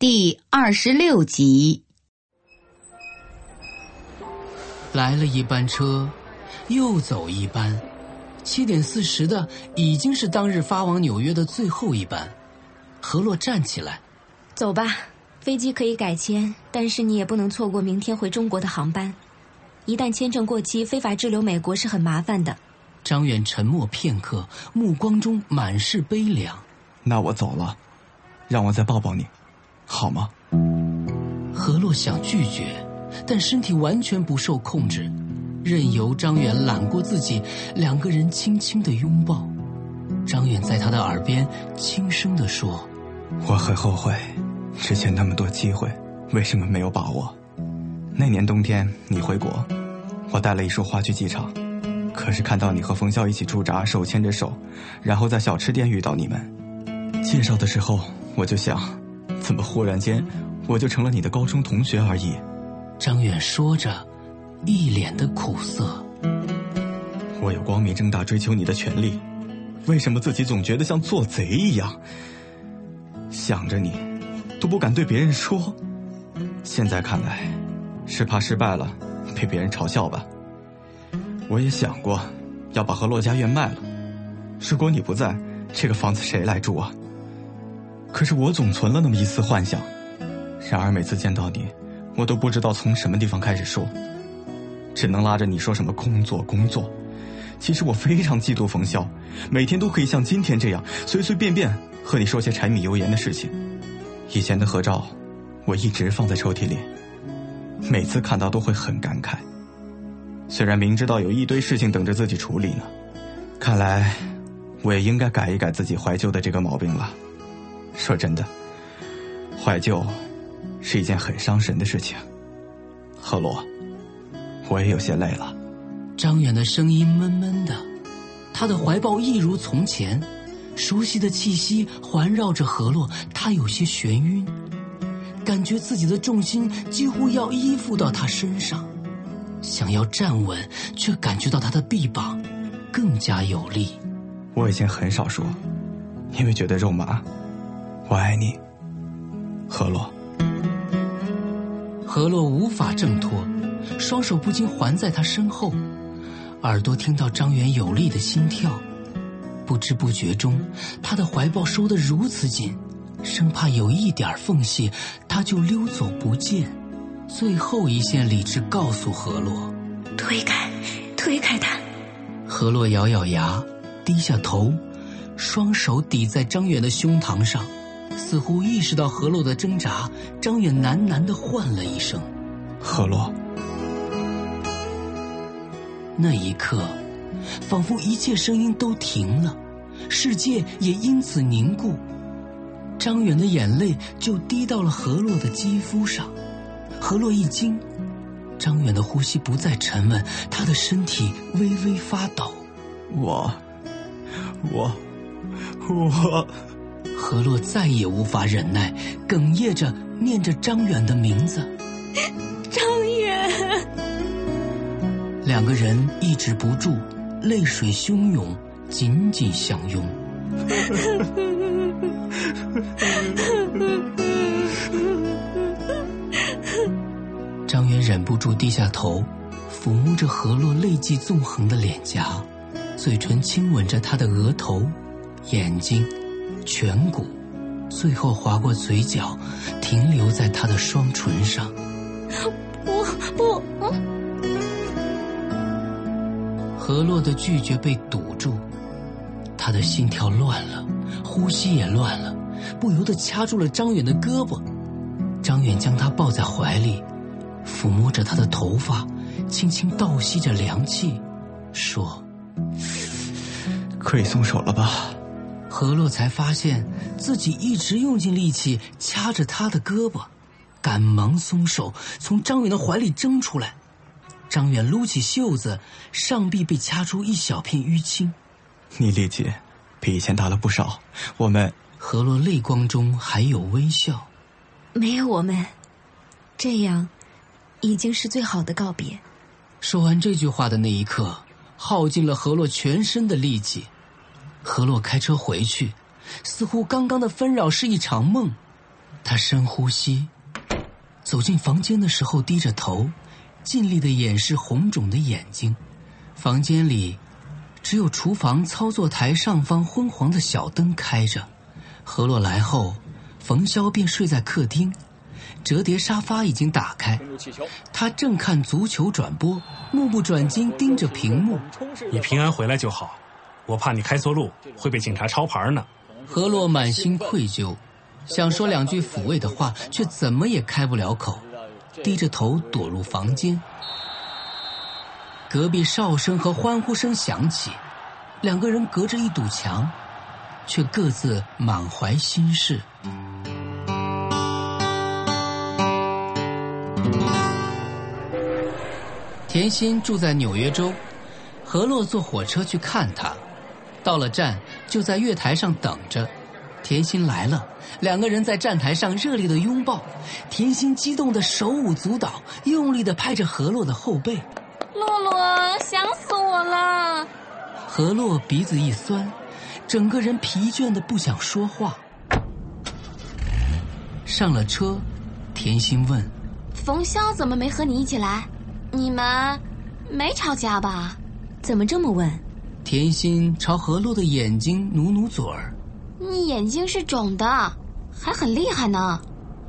第二十六集，来了一班车，又走一班，七点四十的已经是当日发往纽约的最后一班。何洛站起来，走吧，飞机可以改签，但是你也不能错过明天回中国的航班。一旦签证过期，非法滞留美国是很麻烦的。张远沉默片刻，目光中满是悲凉。那我走了，让我再抱抱你。好吗？何洛想拒绝，但身体完全不受控制，任由张远揽过自己，两个人轻轻的拥抱。张远在他的耳边轻声的说：“我很后悔，之前那么多机会，为什么没有把握？那年冬天你回国，我带了一束花去机场，可是看到你和冯潇一起驻扎，手牵着手，然后在小吃店遇到你们，介绍的时候我就想。”怎么忽然间，我就成了你的高中同学而已？张远说着，一脸的苦涩。我有光明正大追求你的权利，为什么自己总觉得像做贼一样？想着你，都不敢对别人说。现在看来，是怕失败了，被别人嘲笑吧？我也想过，要把和洛家院卖了。如果你不在，这个房子谁来住啊？可是我总存了那么一丝幻想，然而每次见到你，我都不知道从什么地方开始说，只能拉着你说什么工作工作。其实我非常嫉妒冯潇，每天都可以像今天这样随随便便和你说些柴米油盐的事情。以前的合照，我一直放在抽屉里，每次看到都会很感慨。虽然明知道有一堆事情等着自己处理呢，看来我也应该改一改自己怀旧的这个毛病了。说真的，怀旧是一件很伤神的事情。何洛，我也有些累了。张远的声音闷闷的，他的怀抱一如从前，熟悉的气息环绕着何洛，他有些眩晕，感觉自己的重心几乎要依附到他身上，想要站稳，却感觉到他的臂膀更加有力。我以前很少说，因为觉得肉麻。我爱你，何洛。何洛无法挣脱，双手不禁环在他身后，耳朵听到张远有力的心跳，不知不觉中，他的怀抱收得如此紧，生怕有一点缝隙，他就溜走不见。最后一线理智告诉何洛：推开，推开他。何洛咬咬牙，低下头，双手抵在张远的胸膛上。似乎意识到何洛的挣扎，张远喃喃的唤了一声：“何洛。”那一刻，仿佛一切声音都停了，世界也因此凝固。张远的眼泪就滴到了何洛的肌肤上，何洛一惊，张远的呼吸不再沉稳，他的身体微微发抖。我，我，我。何洛再也无法忍耐，哽咽着念着张远的名字：“ 张远。”两个人抑制不住，泪水汹涌，紧紧相拥。张远忍不住低下头，抚摸着何洛泪迹纵横的脸颊，嘴唇亲吻着她的额头、眼睛。颧骨，最后划过嘴角，停留在他的双唇上。不不，何洛的拒绝被堵住，他的心跳乱了，呼吸也乱了，不由得掐住了张远的胳膊。张远将他抱在怀里，抚摸着他的头发，轻轻倒吸着凉气，说：“可以松手了吧？”何洛才发现自己一直用尽力气掐着他的胳膊，赶忙松手，从张远的怀里挣出来。张远撸起袖子，上臂被掐出一小片淤青。你力气比以前大了不少。我们何洛泪光中还有微笑。没有我们，这样已经是最好的告别。说完这句话的那一刻，耗尽了何洛全身的力气。何洛开车回去，似乎刚刚的纷扰是一场梦。他深呼吸，走进房间的时候低着头。尽力的掩饰红肿的眼睛，房间里只有厨房操作台上方昏黄的小灯开着。何洛来后，冯潇便睡在客厅，折叠沙发已经打开，他正看足球转播，目不转睛盯着屏幕。你平安回来就好，我怕你开错路会被警察抄牌呢。何洛满心愧疚，想说两句抚慰的话，却怎么也开不了口。低着头躲入房间，隔壁哨声和欢呼声响起，两个人隔着一堵墙，却各自满怀心事。甜心住在纽约州，何洛坐火车去看他，到了站就在月台上等着。甜心来了，两个人在站台上热烈的拥抱，甜心激动的手舞足蹈，用力的拍着何洛的后背。洛洛，想死我了！何洛鼻子一酸，整个人疲倦的不想说话。上了车，甜心问：“冯潇怎么没和你一起来？你们没吵架吧？怎么这么问？”甜心朝何洛的眼睛努努嘴儿。你眼睛是肿的，还很厉害呢。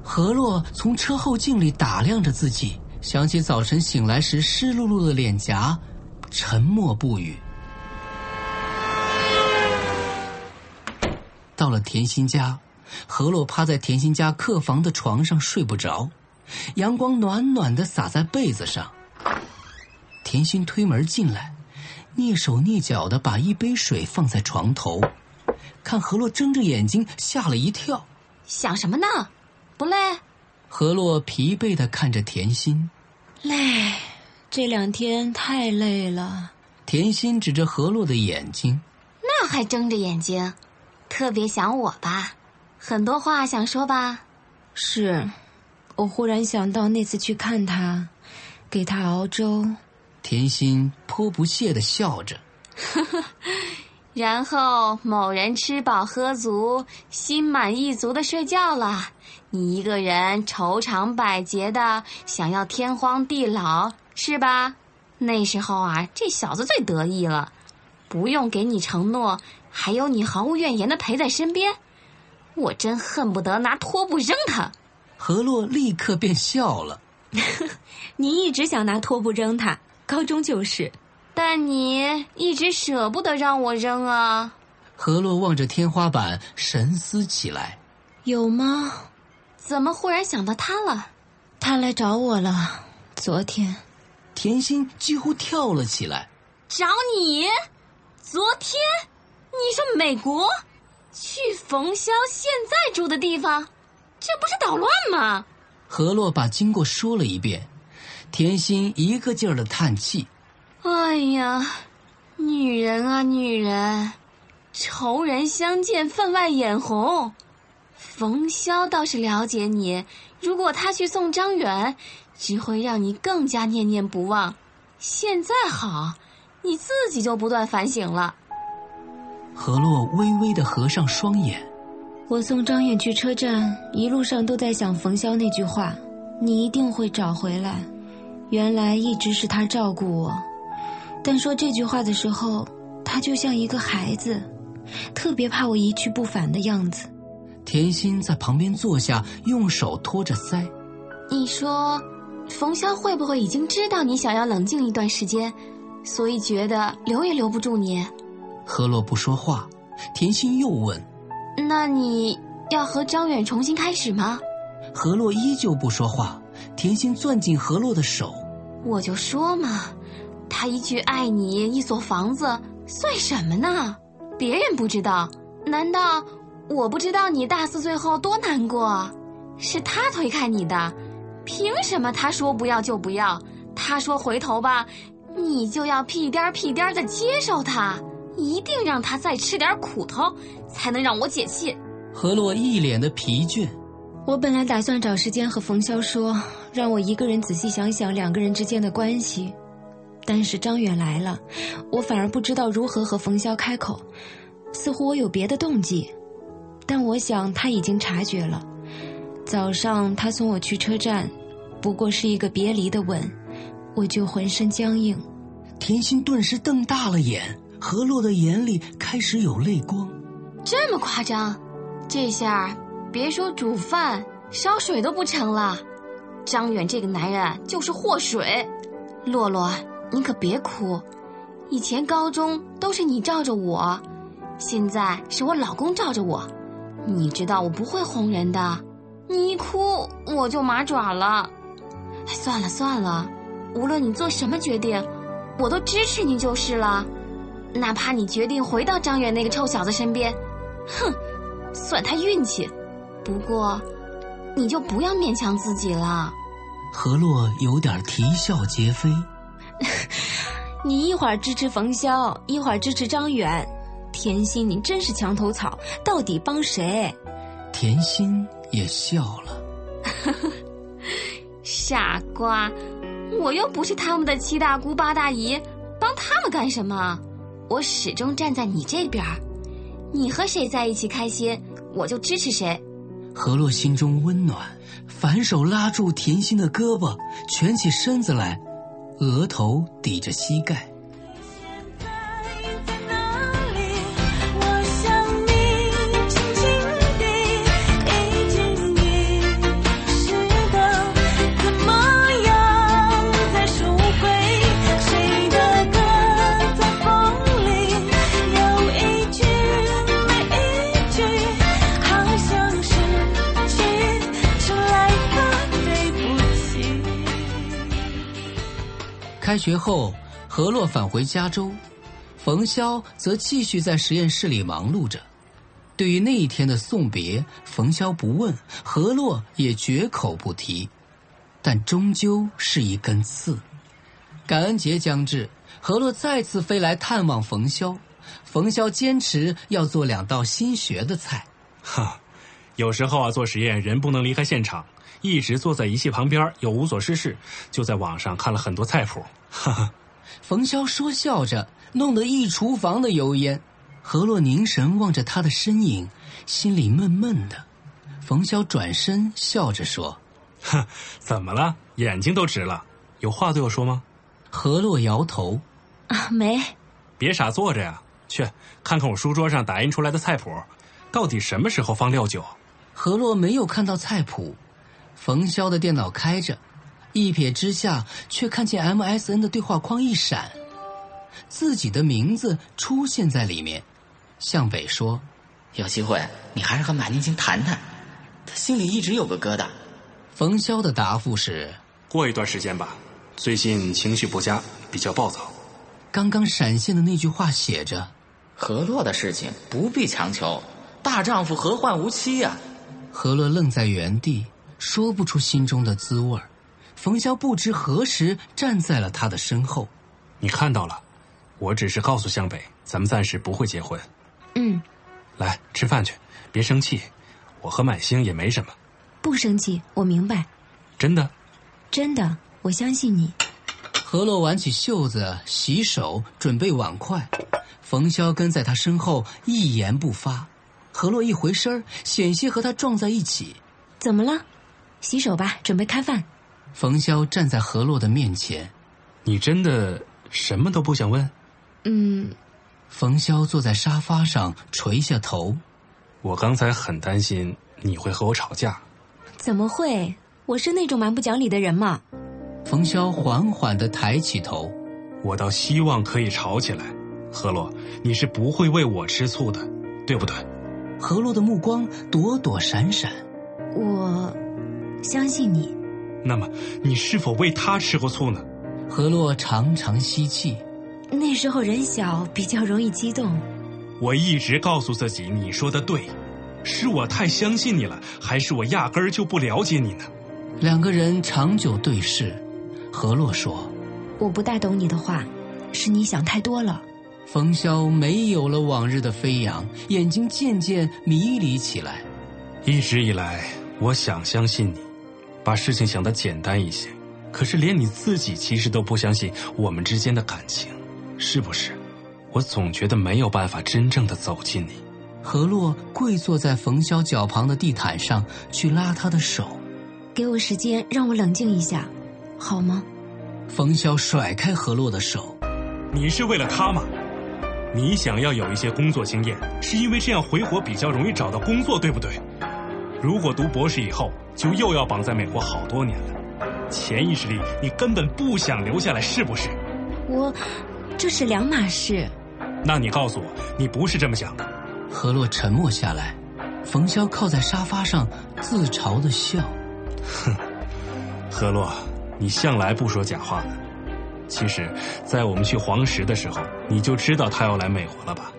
何洛从车后镜里打量着自己，想起早晨醒来时湿漉漉的脸颊，沉默不语。到了甜心家，何洛趴在甜心家客房的床上睡不着，阳光暖暖的洒在被子上。甜心推门进来，蹑手蹑脚的把一杯水放在床头。看何洛睁着眼睛，吓了一跳。想什么呢？不累？何洛疲惫的看着甜心，累，这两天太累了。甜心指着何洛的眼睛，那还睁着眼睛？特别想我吧？很多话想说吧？是，我忽然想到那次去看他，给他熬粥。甜心颇不屑的笑着。呵呵。然后某人吃饱喝足，心满意足的睡觉了。你一个人愁肠百结的，想要天荒地老，是吧？那时候啊，这小子最得意了，不用给你承诺，还有你毫无怨言的陪在身边。我真恨不得拿拖布扔他。何洛立刻便笑了。你一直想拿拖布扔他，高中就是。但你一直舍不得让我扔啊！何洛望着天花板，神思起来。有吗？怎么忽然想到他了？他来找我了。昨天，甜心几乎跳了起来。找你？昨天？你说美国？去冯潇现在住的地方？这不是捣乱吗？何洛把经过说了一遍。甜心一个劲儿的叹气。哎呀，女人啊，女人，仇人相见，分外眼红。冯潇倒是了解你，如果他去送张远，只会让你更加念念不忘。现在好，你自己就不断反省了。何洛微微的合上双眼。我送张远去车站，一路上都在想冯潇那句话：“你一定会找回来。”原来一直是他照顾我。但说这句话的时候，他就像一个孩子，特别怕我一去不返的样子。甜心在旁边坐下，用手托着腮。你说，冯潇会不会已经知道你想要冷静一段时间，所以觉得留也留不住你？何洛不说话，甜心又问：“那你要和张远重新开始吗？”何洛依旧不说话，甜心攥紧何洛的手。我就说嘛。他一句爱你，一所房子算什么呢？别人不知道，难道我不知道你大四最后多难过？是他推开你的，凭什么他说不要就不要？他说回头吧，你就要屁颠儿屁颠儿的接受他，一定让他再吃点苦头，才能让我解气。何洛一脸的疲倦。我本来打算找时间和冯潇说，让我一个人仔细想想两个人之间的关系，但是张远来了，我反而不知道如何和冯潇开口。似乎我有别的动机，但我想他已经察觉了。早上他送我去车站，不过是一个别离的吻，我就浑身僵硬。甜心顿时瞪大了眼，何洛的眼里开始有泪光。这么夸张？这下别说煮饭、烧水都不成了。张远这个男人就是祸水。洛洛，你可别哭，以前高中都是你罩着我。现在是我老公罩着我，你知道我不会哄人的，你一哭我就麻爪了。算了算了，无论你做什么决定，我都支持你就是了。哪怕你决定回到张远那个臭小子身边，哼，算他运气。不过，你就不要勉强自己了。何洛有点啼笑皆非。你一会儿支持冯潇，一会儿支持张远。甜心，你真是墙头草，到底帮谁？甜心也笑了，傻瓜，我又不是他们的七大姑八大姨，帮他们干什么？我始终站在你这边，你和谁在一起开心，我就支持谁。何洛心中温暖，反手拉住甜心的胳膊，蜷起身子来，额头抵着膝盖。学后，何洛返回加州，冯潇则继续在实验室里忙碌着。对于那一天的送别，冯潇不问，何洛也绝口不提。但终究是一根刺。感恩节将至，何洛再次飞来探望冯潇。冯潇坚持要做两道新学的菜。哈，有时候啊，做实验人不能离开现场。一直坐在仪器旁边，又无所事事，就在网上看了很多菜谱。哈哈，冯潇说笑着，弄得一厨房的油烟。何洛凝神望着他的身影，心里闷闷的。冯潇转身笑着说：“哼，怎么了？眼睛都直了，有话对我说吗？”何洛摇头：“啊，没。”别傻坐着呀，去看看我书桌上打印出来的菜谱，到底什么时候放料酒？何洛没有看到菜谱。冯潇的电脑开着，一瞥之下，却看见 MSN 的对话框一闪，自己的名字出现在里面。向北说：“有机会，你还是和马念青谈谈。他心里一直有个疙瘩。”冯潇的答复是：“过一段时间吧，最近情绪不佳，比较暴躁。”刚刚闪现的那句话写着：“何洛的事情不必强求，大丈夫何患无妻呀？”何洛愣在原地。说不出心中的滋味冯潇不知何时站在了他的身后。你看到了，我只是告诉向北，咱们暂时不会结婚。嗯，来吃饭去，别生气。我和满星也没什么。不生气，我明白。真的？真的，我相信你。何洛挽起袖子，洗手，准备碗筷。冯潇跟在他身后，一言不发。何洛一回身，险些和他撞在一起。怎么了？洗手吧，准备开饭。冯潇站在何洛的面前，你真的什么都不想问？嗯。冯潇坐在沙发上，垂下头。我刚才很担心你会和我吵架。怎么会？我是那种蛮不讲理的人吗？冯潇缓缓的抬起头。我倒希望可以吵起来。何洛，你是不会为我吃醋的，对不对？何洛的目光躲躲闪闪。我。相信你，那么你是否为他吃过醋呢？何洛长长吸气。那时候人小，比较容易激动。我一直告诉自己你说的对，是我太相信你了，还是我压根儿就不了解你呢？两个人长久对视，何洛说：“我不大懂你的话，是你想太多了。”冯潇没有了往日的飞扬，眼睛渐渐迷离起来。一直以来，我想相信你，把事情想得简单一些。可是连你自己其实都不相信我们之间的感情，是不是？我总觉得没有办法真正的走近你。何洛跪坐在冯潇脚旁的地毯上，去拉他的手。给我时间，让我冷静一下，好吗？冯潇甩开何洛的手。你是为了他吗？你想要有一些工作经验，是因为这样回国比较容易找到工作，对不对？如果读博士以后，就又要绑在美国好多年了。潜意识里，你根本不想留下来，是不是？我，这是两码事。那你告诉我，你不是这么想的。何洛沉默下来，冯潇靠在沙发上，自嘲的笑。哼，何洛，你向来不说假话的。其实，在我们去黄石的时候，你就知道他要来美国了吧？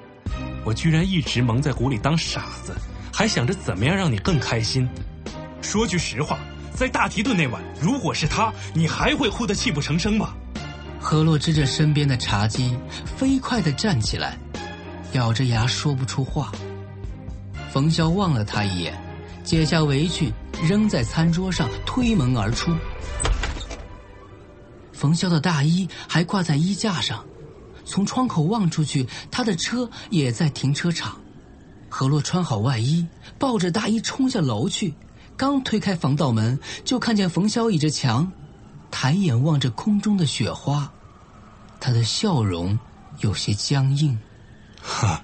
我居然一直蒙在鼓里当傻子，还想着怎么样让你更开心。说句实话，在大提顿那晚，如果是他，你还会哭得泣不成声吗？何洛支着身边的茶几，飞快地站起来，咬着牙说不出话。冯潇望了他一眼，解下围裙。扔在餐桌上，推门而出。冯潇的大衣还挂在衣架上，从窗口望出去，他的车也在停车场。何洛穿好外衣，抱着大衣冲下楼去，刚推开防盗门，就看见冯潇倚着墙，抬眼望着空中的雪花，他的笑容有些僵硬。哈，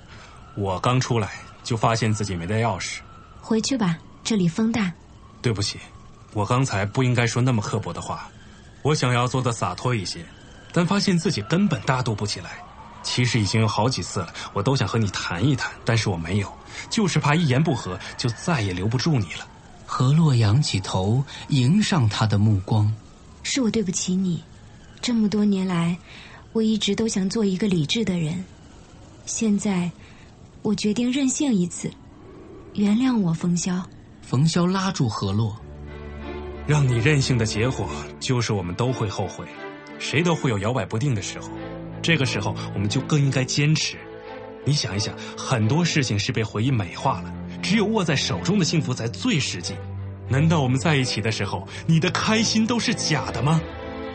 我刚出来就发现自己没带钥匙。回去吧，这里风大。对不起，我刚才不应该说那么刻薄的话。我想要做的洒脱一些，但发现自己根本大度不起来。其实已经有好几次了，我都想和你谈一谈，但是我没有，就是怕一言不合就再也留不住你了。何洛仰起头，迎上他的目光。是我对不起你，这么多年来，我一直都想做一个理智的人。现在，我决定任性一次，原谅我，冯潇。冯潇拉住何洛，让你任性的结果就是我们都会后悔，谁都会有摇摆不定的时候。这个时候，我们就更应该坚持。你想一想，很多事情是被回忆美化了，只有握在手中的幸福才最实际。难道我们在一起的时候，你的开心都是假的吗？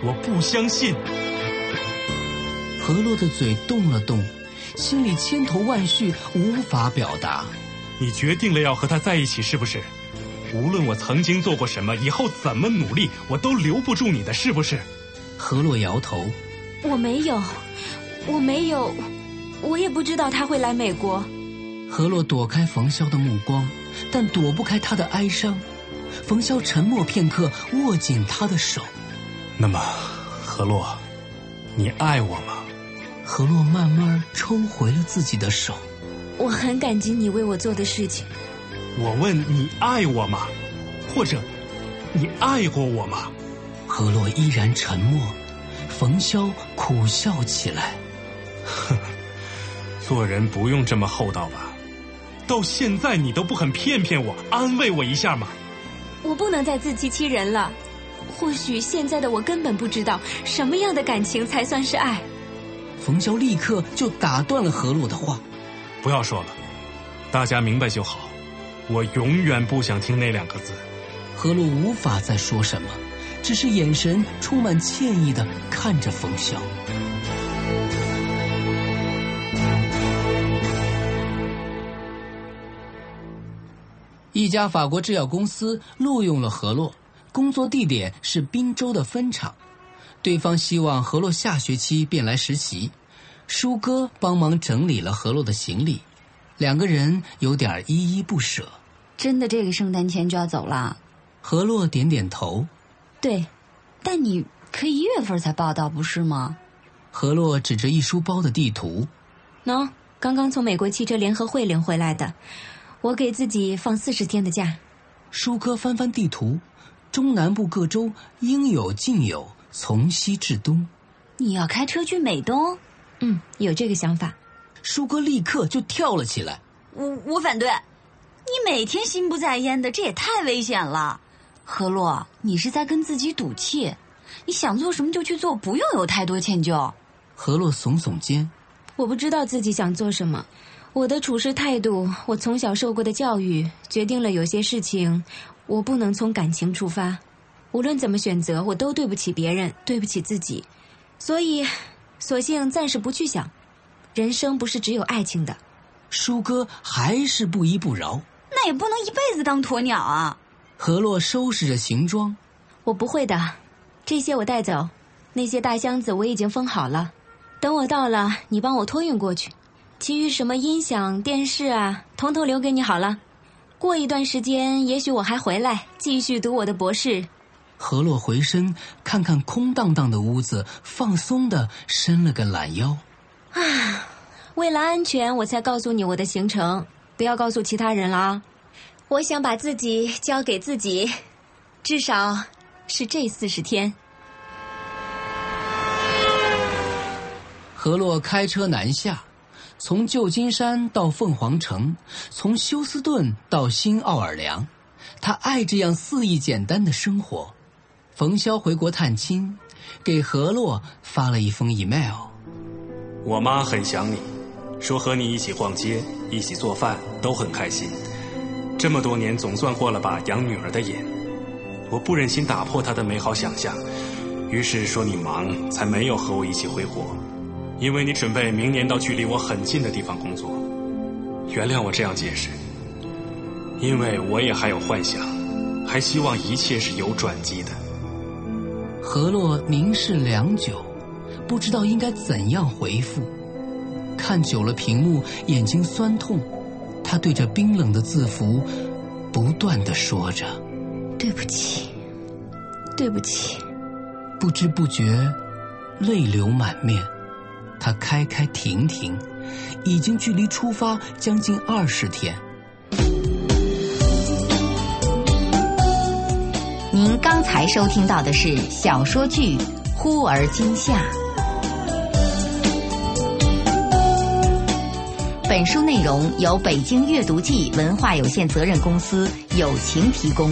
我不相信。何洛的嘴动了动，心里千头万绪，无法表达。你决定了要和他在一起，是不是？无论我曾经做过什么，以后怎么努力，我都留不住你的，是不是？何洛摇头，我没有，我没有，我也不知道他会来美国。何洛躲开冯潇的目光，但躲不开他的哀伤。冯潇沉默片刻，握紧他的手。那么，何洛，你爱我吗？何洛慢慢抽回了自己的手。我很感激你为我做的事情。我问你爱我吗？或者，你爱过我吗？何洛依然沉默。冯潇苦笑起来。哼，做人不用这么厚道吧？到现在你都不肯骗骗我，安慰我一下吗？我不能再自欺欺人了。或许现在的我根本不知道什么样的感情才算是爱。冯潇立刻就打断了何洛的话。不要说了，大家明白就好。我永远不想听那两个字。何洛无法再说什么，只是眼神充满歉意的看着冯潇。家法国制药公司录用了何洛，工作地点是滨州的分厂。对方希望何洛下学期便来实习。舒哥帮忙整理了何洛的行李，两个人有点依依不舍。真的，这个圣诞前就要走了？何洛点点头。对，但你可以一月份才报道，不是吗？何洛指着一书包的地图。喏，刚刚从美国汽车联合会领回来的，我给自己放四十天的假。舒哥翻翻地图，中南部各州应有尽有，从西至东。你要开车去美东？嗯，有这个想法。舒哥立刻就跳了起来。我我反对，你每天心不在焉的，这也太危险了。何洛，你是在跟自己赌气，你想做什么就去做，不用有太多歉疚。何洛耸耸肩，我不知道自己想做什么。我的处事态度，我从小受过的教育，决定了有些事情，我不能从感情出发。无论怎么选择，我都对不起别人，对不起自己，所以，索性暂时不去想。人生不是只有爱情的。舒哥还是不依不饶，那也不能一辈子当鸵鸟啊。何洛收拾着行装，我不会的，这些我带走，那些大箱子我已经封好了，等我到了，你帮我托运过去。其余什么音响、电视啊，统统留给你好了。过一段时间，也许我还回来继续读我的博士。何洛回身看看空荡荡的屋子，放松的伸了个懒腰。啊，为了安全，我才告诉你我的行程，不要告诉其他人了啊。我想把自己交给自己，至少是这四十天。何洛开车南下。从旧金山到凤凰城，从休斯顿到新奥尔良，他爱这样肆意简单的生活。冯潇回国探亲，给何洛发了一封 email。我妈很想你，说和你一起逛街、一起做饭都很开心。这么多年总算过了把养女儿的瘾，我不忍心打破她的美好想象，于是说你忙才没有和我一起回国。因为你准备明年到距离我很近的地方工作，原谅我这样解释。因为我也还有幻想，还希望一切是有转机的。何洛凝视良久，不知道应该怎样回复。看久了屏幕，眼睛酸痛。他对着冰冷的字符，不断的说着：“对不起，对不起。”不知不觉，泪流满面。他开开停停，已经距离出发将近二十天。您刚才收听到的是小说剧《忽而今夏》，本书内容由北京阅读记文化有限责任公司友情提供。